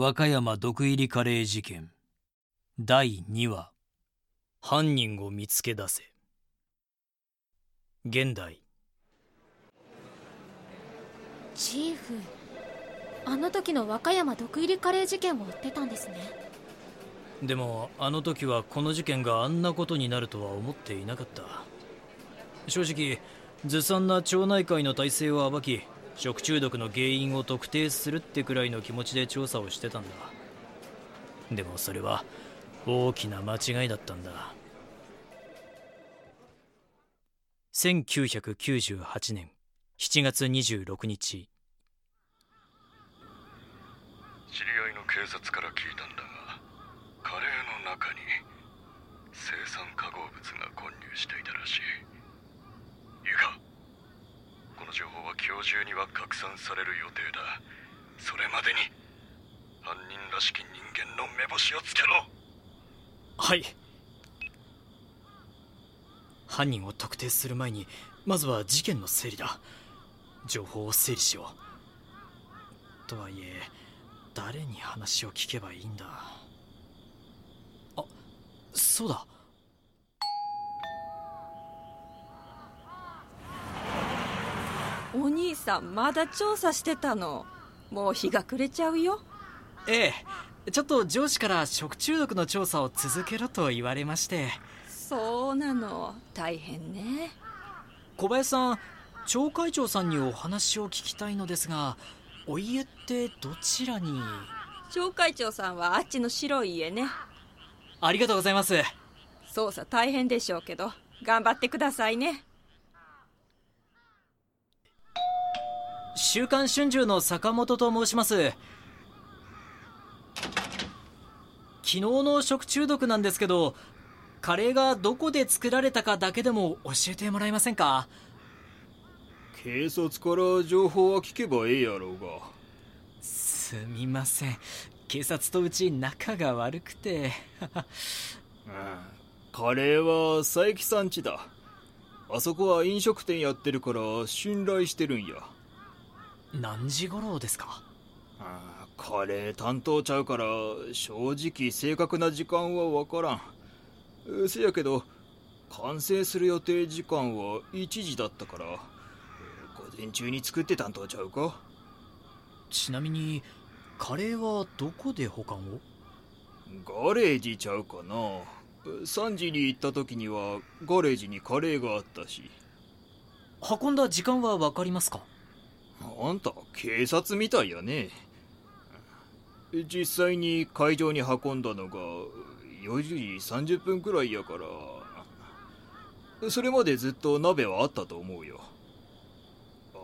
和歌山毒入りカレー事件。第2話。犯人を見つけ出せ。現代。チーフあの時の和歌山毒入りカレー事件を追ってたんですね。でもあの時はこの事件があんなことになるとは思っていなかった。正直ずさんな町内会の体制を暴き食中毒の原因を特定するってくらいの気持ちで調査をしてたんだ。でもそれは大きな間違いだったんだ。1998年7月26日。知り合いの警察から聞いたんだがカレーの中に青酸化合物が混入していたらしい。いいかこの情報は今日中には拡散される予定だ。それまでに犯人らしき人間の目星をつけろ。はい。犯人を特定する前にまずは事件の整理だ。情報を整理しよう。とはいえ誰に話を聞けばいいんだ？あそうだ。お兄さんまだ調査してたの。もう日が暮れちゃうよ。ええちょっと上司から食中毒の調査を続けろと言われまして。そうなの。大変ね。小林さん町会長さんにお話を聞きたいのですがお家ってどちらに？町会長さんはあっちの白い家ね。ありがとうございます。捜査大変でしょうけど頑張ってくださいね週刊春秋の坂本と申します。昨日の食中毒なんですけどカレーがどこで作られたかだけでも教えてもらえませんか？警察から情報は聞けばええやろうが。すみません。警察とうち仲が悪くて。カレーは佐伯さん家だ。あそこは飲食店やってるから信頼してるんや何時頃ですか？カレー担当ちゃうから正直正確な時間は分からん。せやけど完成する予定時間は1時だったから午前中に作ってたんとちゃうか？ちなみにカレーはどこで保管を？ガレージちゃうかな。3時に行った時にはガレージにカレーがあったし。運んだ時間は分かりますか？あんた警察みたいやね。実際に会場に運んだのが4時30分くらいやから。それまでずっと鍋はあったと思うよ。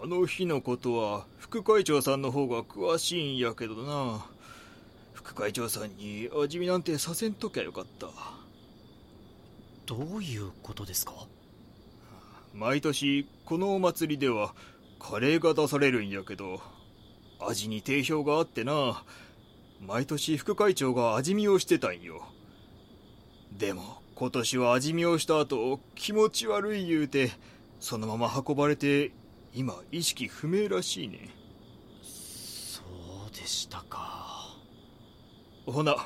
あの日のことは副会長さんの方が詳しいんやけどな。副会長さんに味見なんてさせんときゃよかった。どういうことですか？毎年このお祭りではカレーが出されるんやけど味に定評があってな。毎年副会長が味見をしてたんよ。でも今年は味見をした後気持ち悪い言うてそのまま運ばれて今意識不明らしいね。そうでしたか。ほな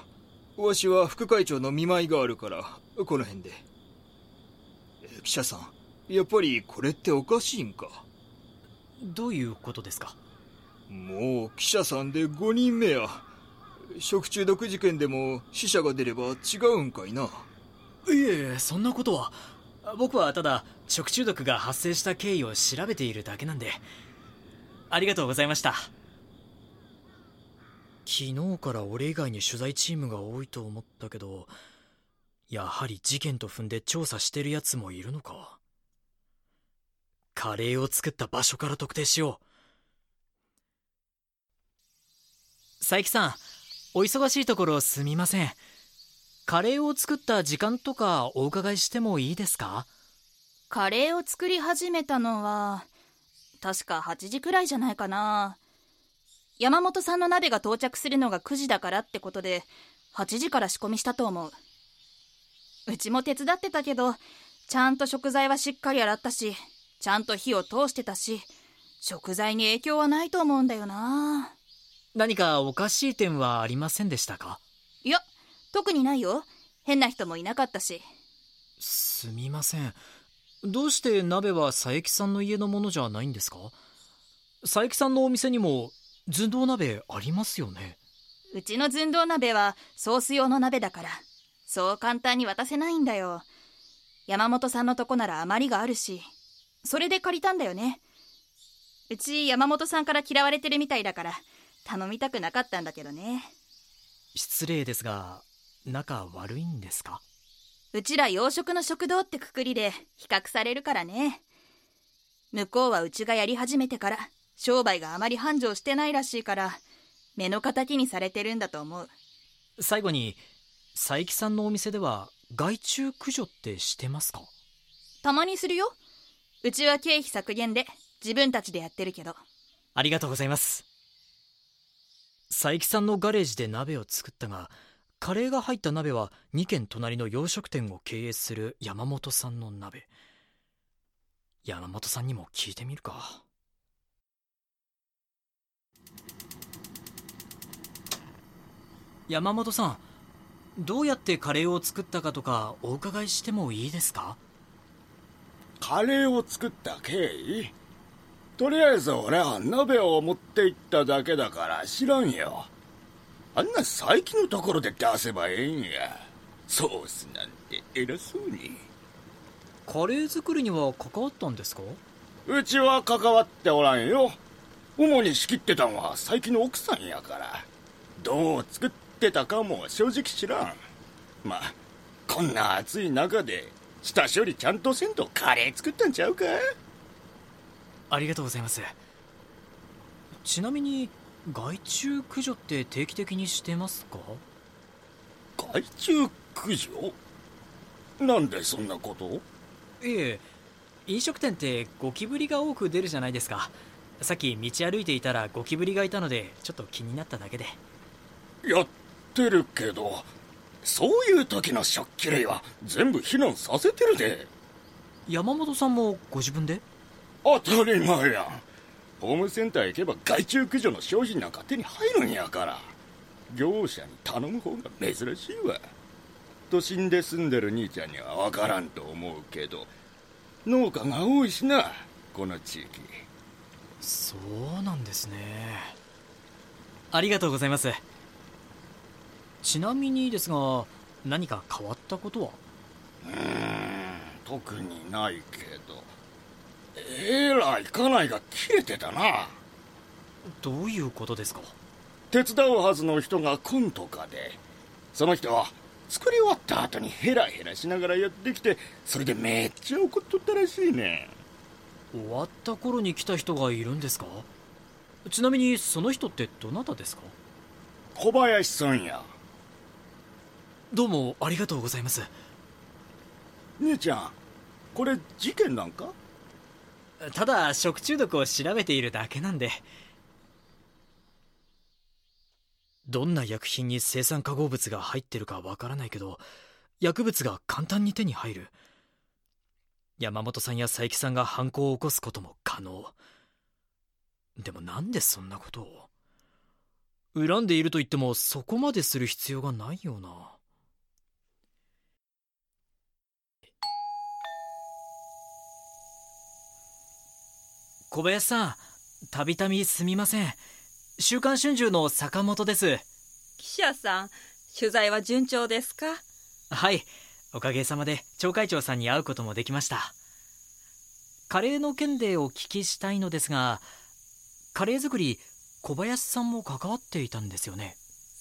わしは副会長の見舞いがあるからこの辺で。記者さんやっぱりこれっておかしいんか？どういうことですか？もう記者さんで5人目や。食中毒事件でも死者が出れば違うんかいな。いえそんなことは。僕はただ食中毒が発生した経緯を調べているだけなんで。ありがとうございました。昨日から俺以外に取材チームが多いと思ったけどやはり事件と踏んで調査してる奴もいるのかカレーを作った場所から特定しよう。佐伯さんお忙しいところすみません。カレーを作った時間とかお伺いしてもいいですか？カレーを作り始めたのは確か8時くらいじゃないかな。山本さんの鍋が到着するのが9時だからってことで8時から仕込みしたと思う。うちも手伝ってたけどちゃんと食材はしっかり洗ったしちゃんと火を通してたし食材に影響はないと思うんだよな。何かおかしい点はありませんでしたか？いや特にないよ。変な人もいなかったし。すみません。どうして鍋は佐伯さんの家のものじゃないんですか？佐伯さんのお店にも寸胴鍋ありますよね。うちの寸胴鍋はソース用の鍋だからそう簡単に渡せないんだよ。山本さんのとこなら余りがあるしそれで借りたんだよね。うち山本さんから嫌われてるみたいだから頼みたくなかったんだけどね。失礼ですが仲悪いんですか？うちら洋食の食堂ってくくりで比較されるからね。向こうはうちがやり始めてから商売があまり繁盛してないらしいから目の敵にされてるんだと思う。最後に佐伯さんのお店では害虫駆除ってしてますか？たまにするようちは経費削減で自分たちでやってるけど。ありがとうございます。佐伯さんのガレージで鍋を作ったがカレーが入った鍋は2軒隣の洋食店を経営する山本さんの鍋。山本さんにも聞いてみるか。山本さんどうやってカレーを作ったかとかお伺いしてもいいですか？カレーを作った経緯？とりあえず俺は鍋を持って行っただけだから知らんよ。あんな最近のところで出せばええんや。ソースなんて偉そうに。カレー作りには関わったんですか？うちは関わっておらんよ。主に仕切ってたんは最近の奥さんやから。どう作ってたかも正直知らん。まあこんな暑い中で下処理ちゃんとせんとカレー作ったんちゃうか？ありがとうございます。ちなみに害虫駆除って定期的にしてますか？害虫駆除？なんでそんなこと？いえ飲食店ってゴキブリが多く出るじゃないですか。さっき道歩いていたらゴキブリがいたのでちょっと気になっただけで。やってるけどそういう時の食器類は全部避難させてるで。山本さんもご自分で？当たり前や。んホームセンター行けば害虫駆除の商品なんか手に入るんやから。業者に頼む方が珍しいわ。都心で住んでる兄ちゃんには分からんと思うけど。農家が多いしなこの地域。そうなんですね。ありがとうございますちなみにですが何か変わったことは？うーん特にないけど。えらい家内が切れてたな。どういうことですか？手伝うはずの人が来んとかで。その人は作り終わった後にヘラヘラしながらやってきてそれでめっちゃ怒っとったらしいね。終わった頃に来た人がいるんですか？ちなみにその人ってどなたですか？小林さんやどうもありがとうございます。姉ちゃんこれ事件なんか？ただ食中毒を調べているだけなんで。どんな薬品に生産化合物が入ってるかわからないけど薬物が簡単に手に入る。山本さんや佐伯さんが犯行を起こすことも可能。でもなんでそんなことを？恨んでいると言ってもそこまでする必要がないよな小林さんたびたびすみません。週刊春秋の坂本です。記者さん取材は順調ですか？はいおかげさまで町会長さんに会うこともできました。カレーの件でお聞きしたいのですがカレー作り小林さんも関わっていたんですよね？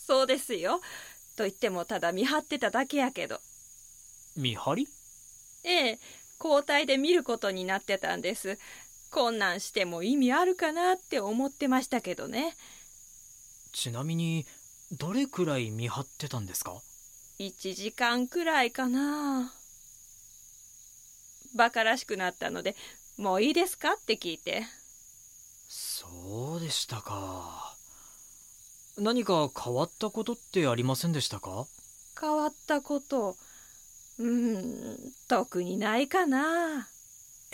そうですよ。と言ってもただ見張ってただけやけど。見張り？ええ交代で見ることになってたんですこんなんしても意味あるかなって思ってましたけどね。ちなみにどれくらい見張ってたんですか？1時間くらいかな。バカらしくなったのでもういいですか？って聞いて。そうでしたか。何か変わったことってありませんでしたか？変わったこと。うーん特にないかな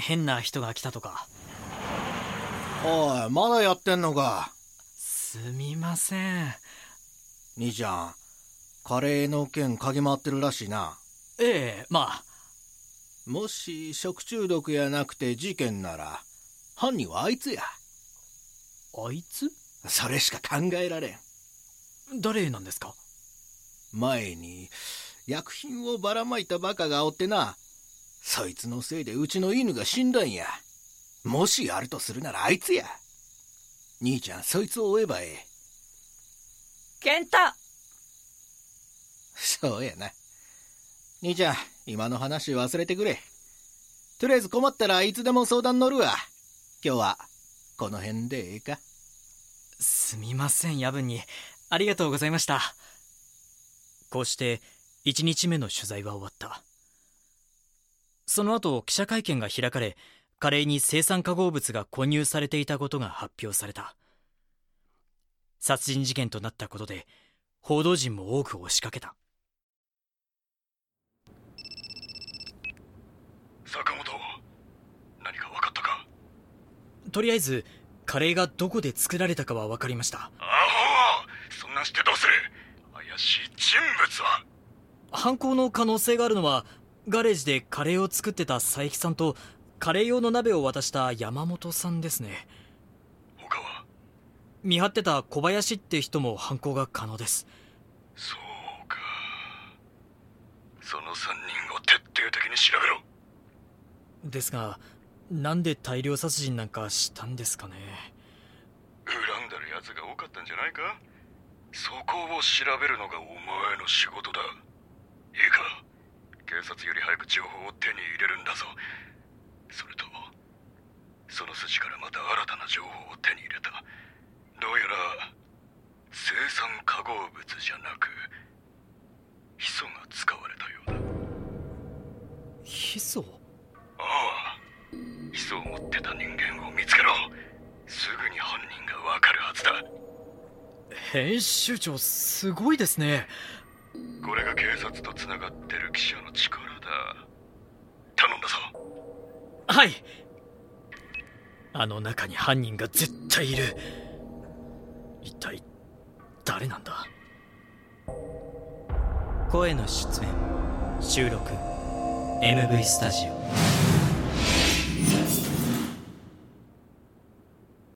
変な人が来たとか。おいまだやってんのか？すすみません。兄ちゃんカレーの件嗅ぎ回ってるらしいな。ええまあ。もし食中毒やなくて事件なら犯人はあいつや。あいつ？それしか考えられん。誰なんですか？前に薬品をばらまいたバカがおってなそいつのせいでうちの犬が死んだんや。もしあるとするならあいつや。兄ちゃんそいつを追えばええ。健太。そうやな。兄ちゃん今の話忘れてくれ。とりあえず困ったらいつでも相談乗るわ。今日はこの辺でええか。すみません夜分に。ありがとうございました。こうして1日目の取材は終わったその後記者会見が開かれカレーに青酸化合物が混入されていたことが発表された。殺人事件となったことで報道陣も多く押しかけた。坂本何か分かったか？とりあえずカレーがどこで作られたかは分かりました。アホ！そんなんしてどうする？怪しい人物は。犯行の可能性があるのはガレージでカレーを作ってた佐伯さんとカレー用の鍋を渡した山本さんですね。他は？見張ってた小林って人も犯行が可能です。そうか。その3人を徹底的に調べろ。ですがなんで大量殺人なんかしたんですかね。恨んでる奴が多かったんじゃないか？そこを調べるのがお前の仕事だ。いいか？警察より早く情報を手に入れるんだぞ。それとその筋からまた新たな情報を手に入れたどうやら青酸化合物じゃなくヒ素が使われたようだ。ヒ素？ああ。ヒ素を持ってた人間を見つけろ。すぐに犯人がわかるはずだ。編集長すごいですねこれが警察とつながってる記者の力だ。頼んだぞ。はい。あの中に犯人が絶対いる。一体誰なんだ？声の出演収録 MV スタジオ